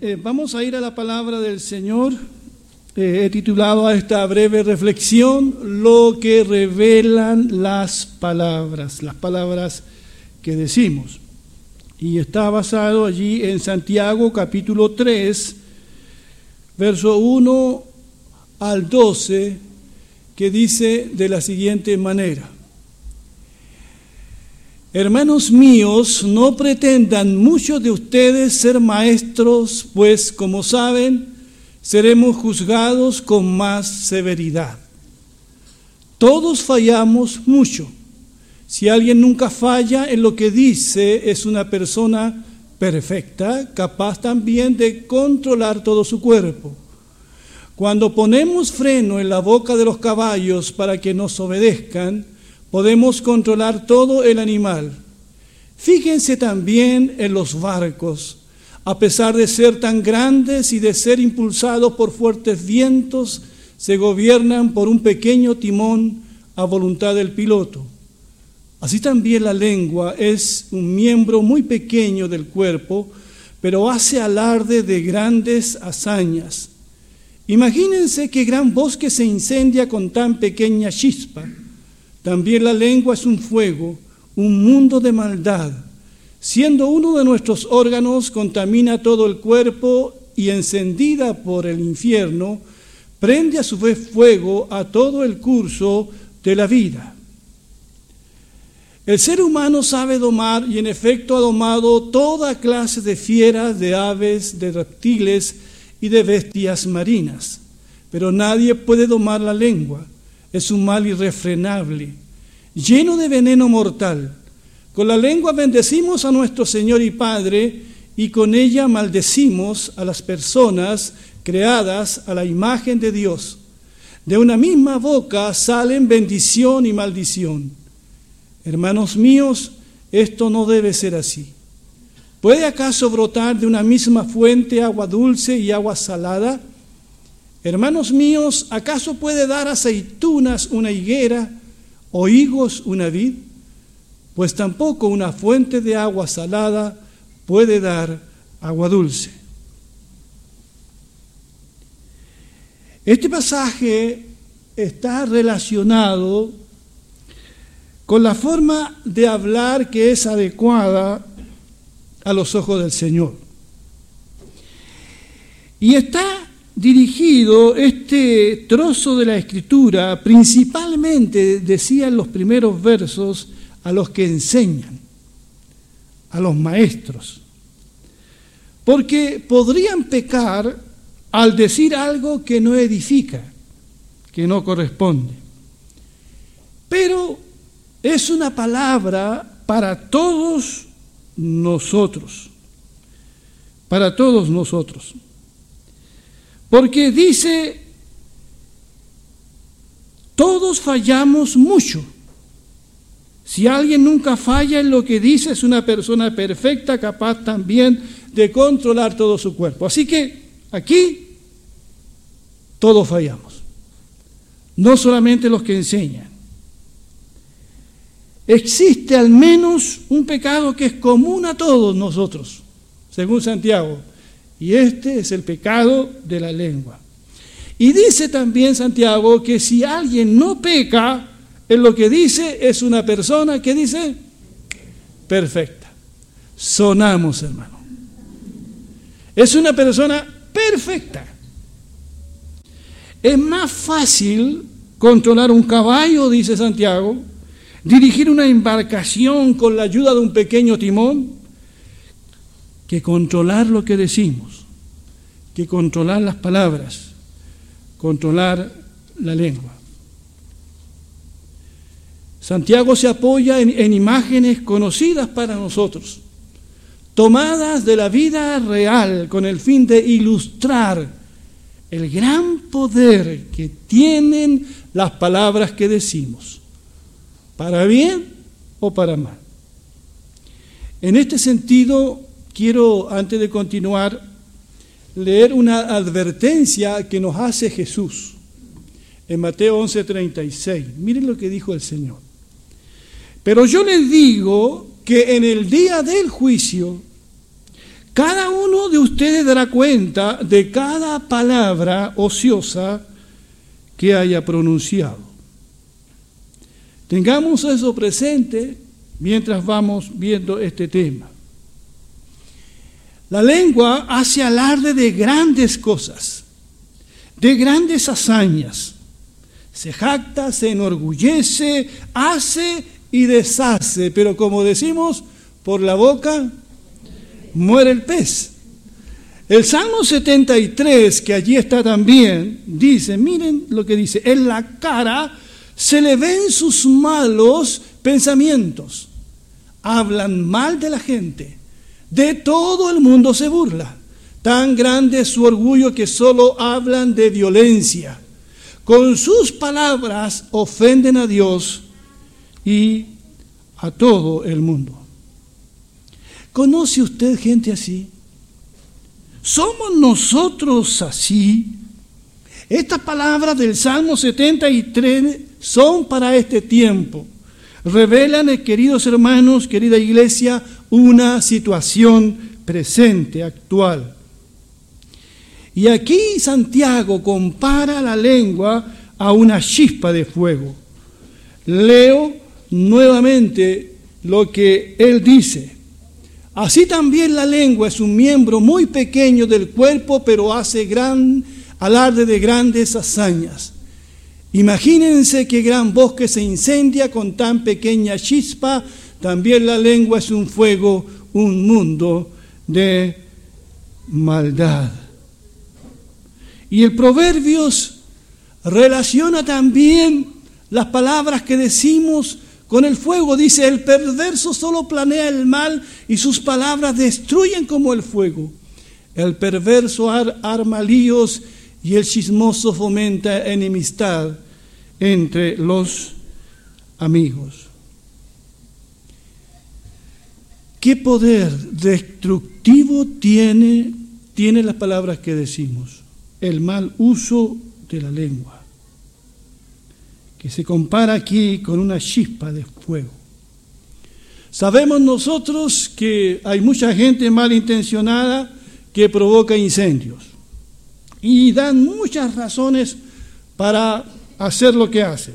Eh, vamos a ir a la palabra del Señor. Eh, he titulado a esta breve reflexión lo que revelan las palabras, las palabras que decimos. Y está basado allí en Santiago capítulo 3, verso 1 al 12, que dice de la siguiente manera. Hermanos míos, no pretendan muchos de ustedes ser maestros, pues como saben, seremos juzgados con más severidad. Todos fallamos mucho. Si alguien nunca falla en lo que dice, es una persona perfecta, capaz también de controlar todo su cuerpo. Cuando ponemos freno en la boca de los caballos para que nos obedezcan, podemos controlar todo el animal. Fíjense también en los barcos. A pesar de ser tan grandes y de ser impulsados por fuertes vientos, se gobiernan por un pequeño timón a voluntad del piloto. Así también la lengua es un miembro muy pequeño del cuerpo, pero hace alarde de grandes hazañas. Imagínense qué gran bosque se incendia con tan pequeña chispa. También la lengua es un fuego, un mundo de maldad. Siendo uno de nuestros órganos, contamina todo el cuerpo y encendida por el infierno, prende a su vez fuego a todo el curso de la vida. El ser humano sabe domar y en efecto ha domado toda clase de fieras, de aves, de reptiles y de bestias marinas. Pero nadie puede domar la lengua es un mal irrefrenable, lleno de veneno mortal. Con la lengua bendecimos a nuestro Señor y Padre y con ella maldecimos a las personas creadas a la imagen de Dios. De una misma boca salen bendición y maldición. Hermanos míos, esto no debe ser así. ¿Puede acaso brotar de una misma fuente agua dulce y agua salada? Hermanos míos, ¿acaso puede dar aceitunas una higuera o higos una vid? Pues tampoco una fuente de agua salada puede dar agua dulce. Este pasaje está relacionado con la forma de hablar que es adecuada a los ojos del Señor. Y está dirigido este trozo de la escritura principalmente, decía en los primeros versos, a los que enseñan, a los maestros. Porque podrían pecar al decir algo que no edifica, que no corresponde. Pero es una palabra para todos nosotros, para todos nosotros. Porque dice, todos fallamos mucho. Si alguien nunca falla en lo que dice, es una persona perfecta, capaz también de controlar todo su cuerpo. Así que aquí todos fallamos. No solamente los que enseñan. Existe al menos un pecado que es común a todos nosotros, según Santiago. Y este es el pecado de la lengua. Y dice también Santiago que si alguien no peca en lo que dice, es una persona que dice perfecta. Sonamos, hermano. Es una persona perfecta. Es más fácil controlar un caballo, dice Santiago, dirigir una embarcación con la ayuda de un pequeño timón, que controlar lo que decimos, que controlar las palabras, controlar la lengua. Santiago se apoya en, imágenes conocidas para nosotros, tomadas de la vida real con el fin de ilustrar el gran poder que tienen las palabras que decimos, para bien o para mal. En este sentido, quiero, antes de continuar, leer una advertencia que nos hace Jesús en Mateo 11:36. Miren lo que dijo el Señor. Pero yo les digo que en el día del juicio, cada uno de ustedes dará cuenta de cada palabra ociosa que haya pronunciado. Tengamos eso presente mientras vamos viendo este tema. La lengua hace alarde de grandes cosas, de grandes hazañas. Se jacta, se enorgullece, hace y deshace, pero como decimos, por la boca muere el pez. El Salmo 73, que allí está también, dice, miren lo que dice, en la cara se le ven sus malos pensamientos. Hablan mal de la gente. De todo el mundo se burla. Tan grande es su orgullo que solo hablan de violencia. Con sus palabras ofenden a Dios y a todo el mundo. ¿Conoce usted gente así? ¿Somos nosotros así? Estas palabras del Salmo 73 son para este tiempo. Revelan, eh, queridos hermanos, querida iglesia, una situación presente, actual. Y aquí Santiago compara la lengua a una chispa de fuego. Leo nuevamente lo que él dice. Así también la lengua es un miembro muy pequeño del cuerpo, pero hace gran alarde de grandes hazañas. Imagínense qué gran bosque se incendia con tan pequeña chispa. También la lengua es un fuego, un mundo de maldad. Y el Proverbios relaciona también las palabras que decimos con el fuego dice, el perverso solo planea el mal y sus palabras destruyen como el fuego. El perverso arma líos y el chismoso fomenta enemistad entre los amigos. ¿Qué poder destructivo tiene, tiene las palabras que decimos? El mal uso de la lengua que se compara aquí con una chispa de fuego. Sabemos nosotros que hay mucha gente malintencionada que provoca incendios y dan muchas razones para hacer lo que hacen.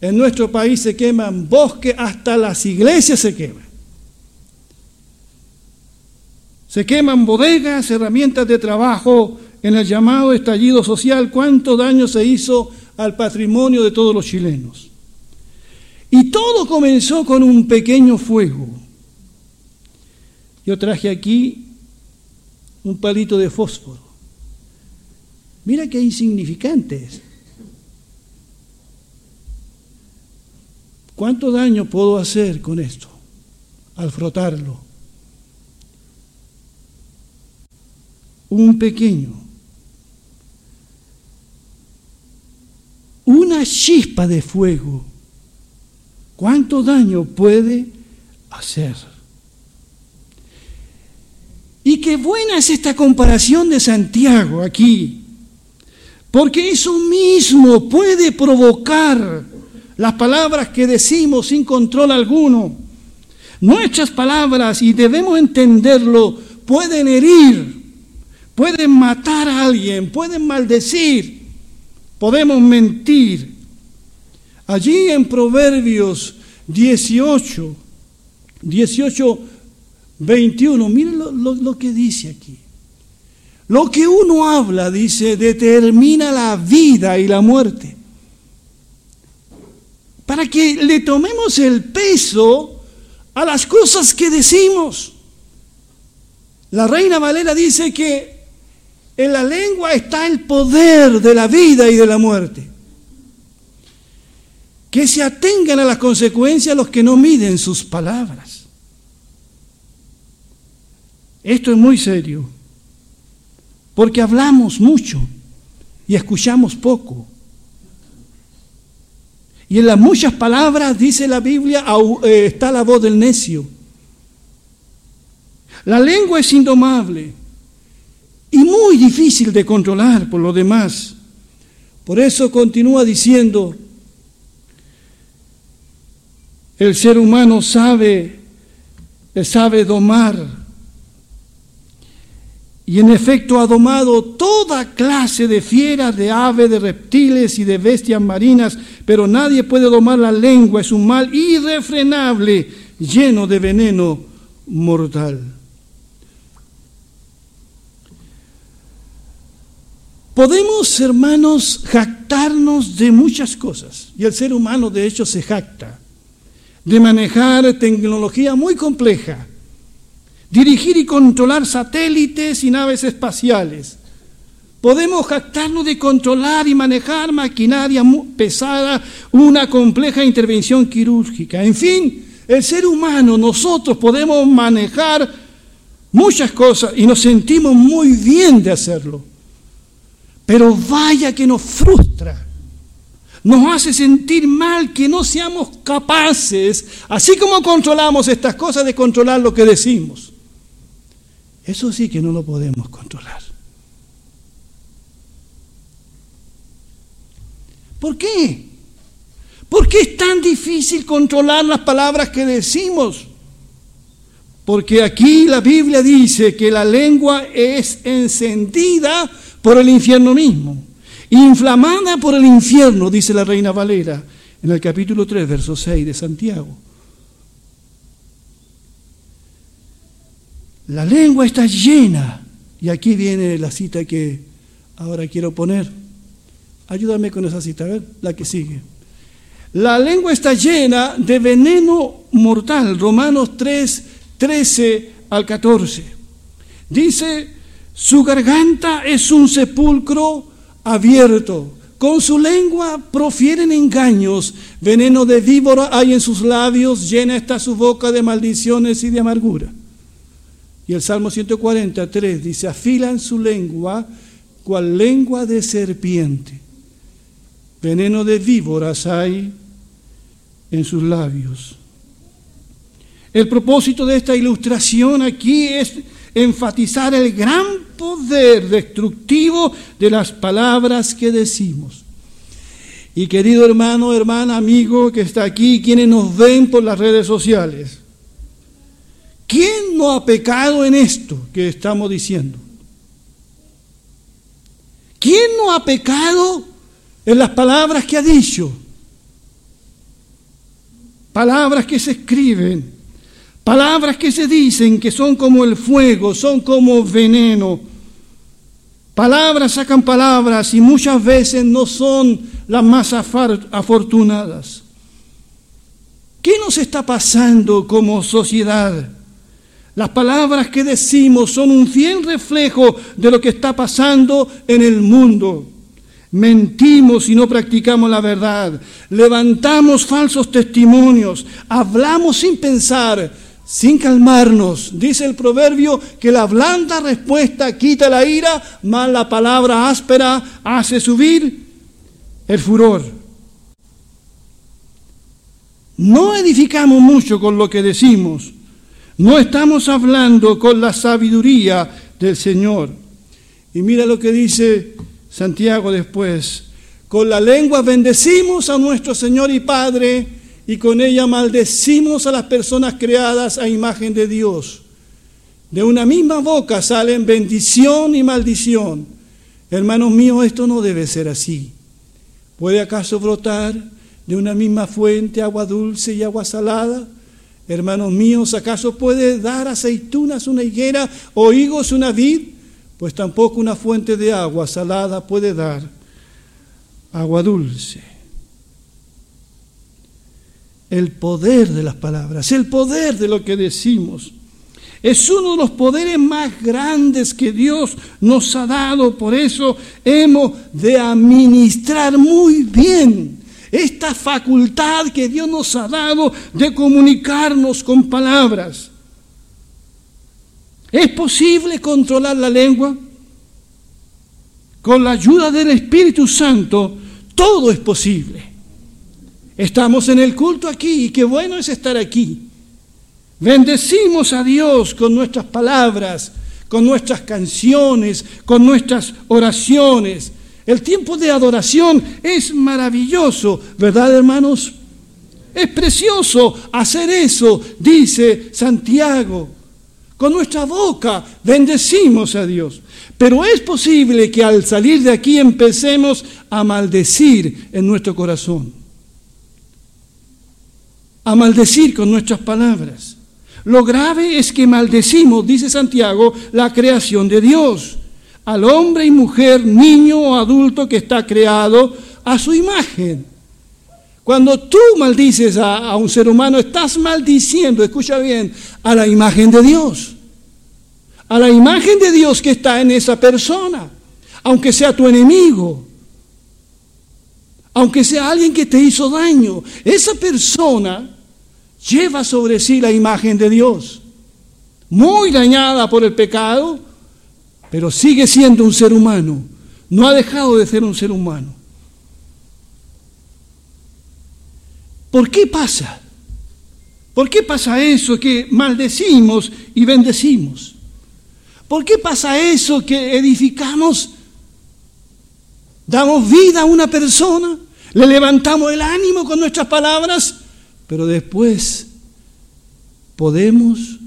En nuestro país se queman bosques, hasta las iglesias se queman. Se queman bodegas, herramientas de trabajo en el llamado estallido social. ¿Cuánto daño se hizo al patrimonio de todos los chilenos. Y todo comenzó con un pequeño fuego. Yo traje aquí un palito de fósforo. Mira qué insignificante es. ¿Cuánto daño puedo hacer con esto al frotarlo? Un pequeño una chispa de fuego, ¿cuánto daño puede hacer? Y qué buena es esta comparación de Santiago aquí, porque eso mismo puede provocar las palabras que decimos sin control alguno. Nuestras palabras, y debemos entenderlo, pueden herir, pueden matar a alguien, pueden maldecir, podemos mentir. Allí en Proverbios 18, 18, 21, miren lo, que dice aquí. Lo que uno habla, dice, determina la vida y la muerte. Para que le tomemos el peso a las cosas que decimos. La reina Valera dice que en la lengua está el poder de la vida y de la muerte. Que se atengan a las consecuencias los que no miden sus palabras. Esto es muy serio, porque hablamos mucho y escuchamos poco. Y en las muchas palabras, dice la Biblia, eh, está la voz del necio. La lengua es indomable y muy difícil de controlar por lo demás. Por eso continúa diciendo, el ser humano sabe, sabe domar y en efecto ha domado toda clase de fieras, de aves, de reptiles y de bestias marinas, pero nadie puede domar la lengua, es un mal irrefrenable, lleno de veneno mortal. Podemos, hermanos, jactarnos de muchas cosas, y el ser humano de hecho se jacta, de manejar tecnología muy compleja, dirigir y controlar satélites y naves espaciales. Podemos jactarnos de controlar y manejar maquinaria pesada, una compleja intervención quirúrgica. En fin, el ser humano, nosotros podemos manejar muchas cosas y nos sentimos muy bien de hacerlo. Pero vaya que nos frustra. Nos hace sentir mal que no seamos capaces, así como controlamos estas cosas, de controlar lo que decimos. Eso sí que no lo podemos controlar. ¿Por qué? ¿Por qué es tan difícil controlar las palabras que decimos? Porque aquí la Biblia dice que la lengua es encendida por el infierno mismo, inflamada por el infierno, dice la reina Valera en el capítulo 3, verso 6 de Santiago. La lengua está llena. Y aquí viene la cita que ahora quiero poner. Ayúdame con esa cita, a ver, la que sigue. La lengua está llena de veneno mortal. Romanos 3, 13 al 14. Dice, su garganta es un sepulcro abierto. Con su lengua profieren engaños. Veneno de víbora hay en sus labios. Llena está su boca de maldiciones y de amargura. Y el Salmo 143 dice, afilan su lengua cual lengua de serpiente. Veneno de víboras hay en sus labios. El propósito de esta ilustración aquí es enfatizar el gran poder destructivo de las palabras que decimos. Y querido hermano, hermana, amigo que está aquí, quienes nos ven por las redes sociales, ¿Quién no ha pecado en esto que estamos diciendo? ¿Quién no ha pecado en las palabras que ha dicho? Palabras que se escriben, palabras que se dicen que son como el fuego, son como veneno. Palabras sacan palabras y muchas veces no son las más afortunadas. ¿Qué nos está pasando como sociedad? Las palabras que decimos son un fiel reflejo de lo que está pasando en el mundo. Mentimos y no practicamos la verdad. Levantamos falsos testimonios. Hablamos sin pensar, sin calmarnos. Dice el proverbio que la blanda respuesta quita la ira, mas la palabra áspera hace subir el furor. No edificamos mucho con lo que decimos. No estamos hablando con la sabiduría del Señor. Y mira lo que dice Santiago después. Con la lengua bendecimos a nuestro Señor y Padre y con ella maldecimos a las personas creadas a imagen de Dios. De una misma boca salen bendición y maldición. Hermanos míos, esto no debe ser así. ¿Puede acaso brotar de una misma fuente agua dulce y agua salada? Hermanos míos, ¿acaso puede dar aceitunas una higuera o higos una vid? Pues tampoco una fuente de agua salada puede dar agua dulce. El poder de las palabras, el poder de lo que decimos, es uno de los poderes más grandes que Dios nos ha dado. Por eso hemos de administrar muy bien esta facultad que Dios nos ha dado de comunicarnos con palabras. ¿Es posible controlar la lengua? Con la ayuda del Espíritu Santo, todo es posible. Estamos en el culto aquí y qué bueno es estar aquí. Bendecimos a Dios con nuestras palabras, con nuestras canciones, con nuestras oraciones. El tiempo de adoración es maravilloso, ¿verdad hermanos? Es precioso hacer eso, dice Santiago. Con nuestra boca bendecimos a Dios. Pero es posible que al salir de aquí empecemos a maldecir en nuestro corazón. A maldecir con nuestras palabras. Lo grave es que maldecimos, dice Santiago, la creación de Dios. Al hombre y mujer, niño o adulto que está creado a su imagen. Cuando tú maldices a, un ser humano, estás maldiciendo, escucha bien, a la imagen de Dios. A la imagen de Dios que está en esa persona, aunque sea tu enemigo, aunque sea alguien que te hizo daño. Esa persona lleva sobre sí la imagen de Dios, muy dañada por el pecado, pero sigue siendo un ser humano. No ha dejado de ser un ser humano. ¿Por qué pasa? ¿Por qué pasa eso que maldecimos y bendecimos? ¿Por qué pasa eso que edificamos? Damos vida a una persona, le levantamos el ánimo con nuestras palabras, pero después podemos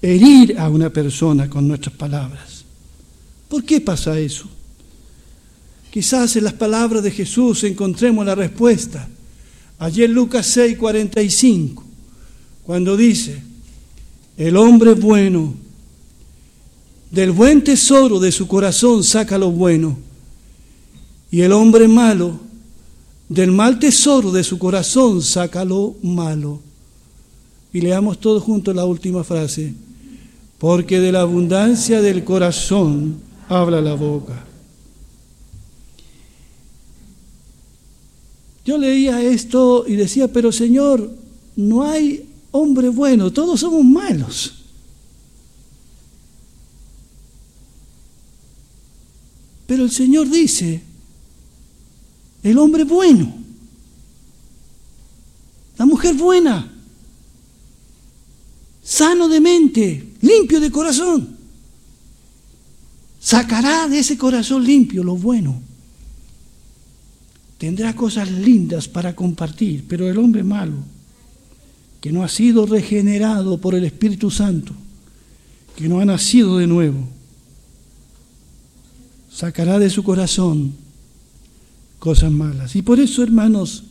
herir a una persona con nuestras palabras. ¿Por qué pasa eso? Quizás en las palabras de Jesús encontremos la respuesta. Ayer Lucas 6, 45, cuando dice, el hombre bueno, del buen tesoro de su corazón saca lo bueno, y el hombre malo, del mal tesoro de su corazón saca lo malo. Y leamos todos juntos la última frase, porque de la abundancia del corazón habla la boca. Yo leía esto y decía, pero Señor, no hay hombre bueno, todos somos malos. Pero el Señor dice, el hombre bueno, la mujer buena, sano de mente, limpio de corazón, sacará de ese corazón limpio lo bueno. Tendrá cosas lindas para compartir, pero el hombre malo, que no ha sido regenerado por el Espíritu Santo, que no ha nacido de nuevo, sacará de su corazón cosas malas. Y por eso, hermanos,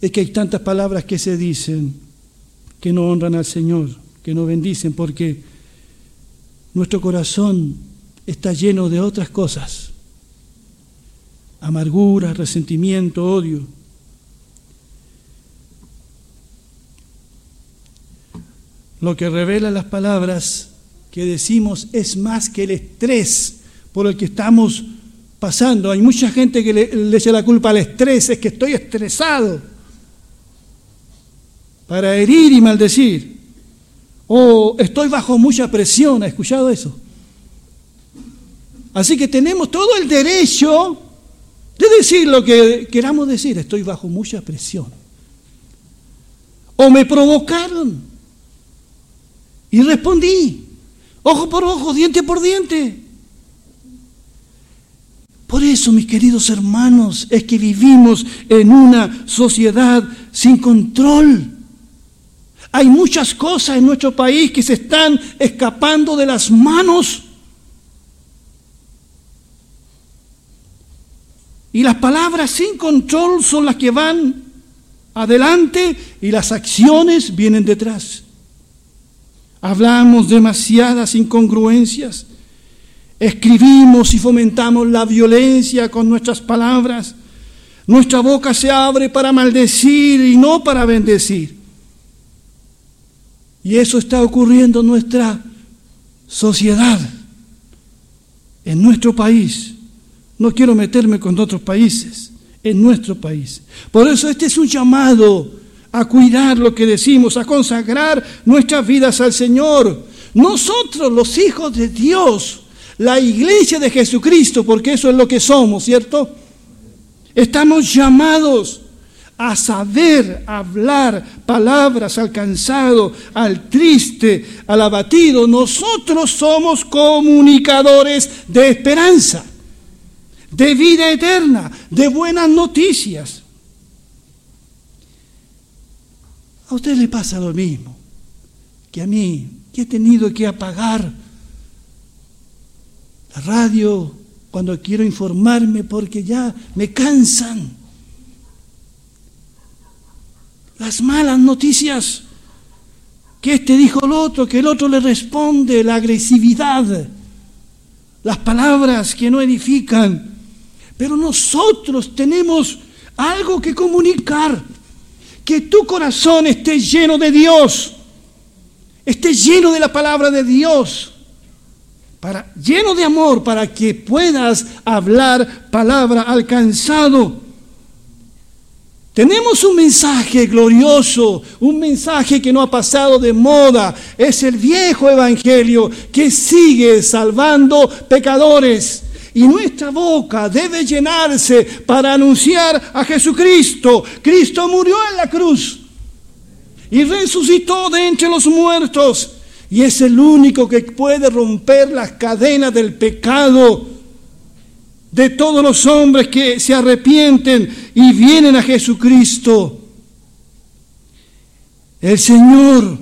es que hay tantas palabras que se dicen que no honran al Señor, que no bendicen, porque nuestro corazón está lleno de otras cosas amargura, resentimiento, odio. Lo que revela las palabras que decimos es más que el estrés por el que estamos pasando. Hay mucha gente que le, echa la culpa al estrés, es que estoy estresado para herir y maldecir. O estoy bajo mucha presión, ¿ha escuchado eso? Así que tenemos todo el derecho de decir lo que queramos decir, estoy bajo mucha presión. O me provocaron y respondí, ojo por ojo, diente por diente. Por eso, mis queridos hermanos, es que vivimos en una sociedad sin control. Hay muchas cosas en nuestro país que se están escapando de las manos Y las palabras sin control son las que van adelante y las acciones vienen detrás. Hablamos demasiadas incongruencias. Escribimos y fomentamos la violencia con nuestras palabras. Nuestra boca se abre para maldecir y no para bendecir. Y eso está ocurriendo en nuestra sociedad, en nuestro país. No quiero meterme con otros países, en nuestro país. Por eso este es un llamado a cuidar lo que decimos, a consagrar nuestras vidas al Señor. Nosotros, los hijos de Dios, la iglesia de Jesucristo, porque eso es lo que somos, ¿cierto? Estamos llamados a saber hablar palabras al cansado, al triste, al abatido. Nosotros somos comunicadores de esperanza de vida eterna, de buenas noticias. A usted le pasa lo mismo que a mí, que he tenido que apagar la radio cuando quiero informarme porque ya me cansan las malas noticias, que este dijo el otro, que el otro le responde, la agresividad, las palabras que no edifican. Pero nosotros tenemos algo que comunicar, que tu corazón esté lleno de Dios, esté lleno de la palabra de Dios, para, lleno de amor para que puedas hablar palabra alcanzado tenemos un mensaje glorioso, un mensaje que no ha pasado de moda. Es el viejo evangelio que sigue salvando pecadores. Y nuestra boca debe llenarse para anunciar a Jesucristo. Cristo murió en la cruz y resucitó de entre los muertos. Y es el único que puede romper las cadenas del pecado de todos los hombres que se arrepienten y vienen a Jesucristo. El Señor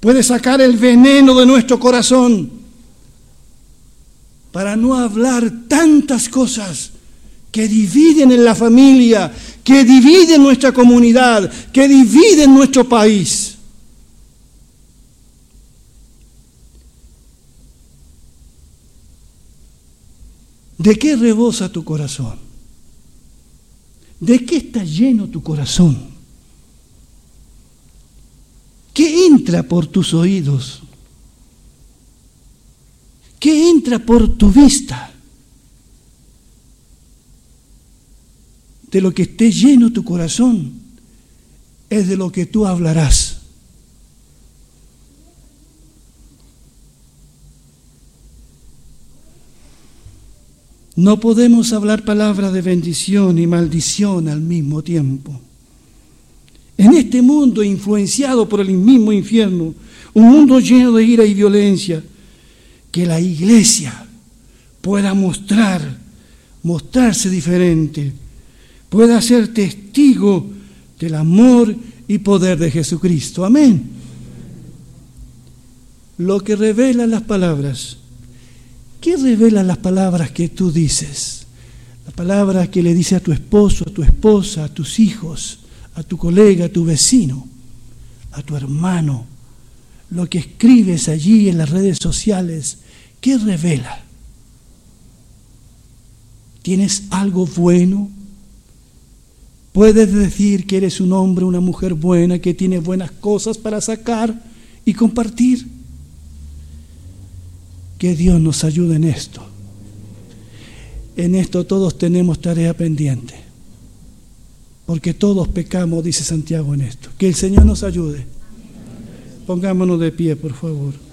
puede sacar el veneno de nuestro corazón para no hablar tantas cosas que dividen en la familia, que dividen nuestra comunidad, que dividen nuestro país. ¿De qué rebosa tu corazón? ¿De qué está lleno tu corazón? ¿Qué entra por tus oídos? ¿Qué entra por tu vista? De lo que esté lleno tu corazón es de lo que tú hablarás. No podemos hablar palabras de bendición y maldición al mismo tiempo. En este mundo influenciado por el mismo infierno, un mundo lleno de ira y violencia, que la iglesia pueda mostrar, mostrarse diferente, pueda ser testigo del amor y poder de Jesucristo. Amén. Lo que revelan las palabras ¿Qué revelan las palabras que tú dices? Las palabras que le dices a tu esposo, a tu esposa, a tus hijos, a tu colega, a tu vecino, a tu hermano. Lo que escribes allí en las redes sociales, ¿qué revela? ¿Tienes algo bueno? ¿Puedes decir que eres un hombre, una mujer buena, que tiene buenas cosas para sacar y compartir? Que Dios nos ayude en esto. En esto todos tenemos tarea pendiente. Porque todos pecamos, dice Santiago en esto. Que el Señor nos ayude. Pongámonos de pie, por favor.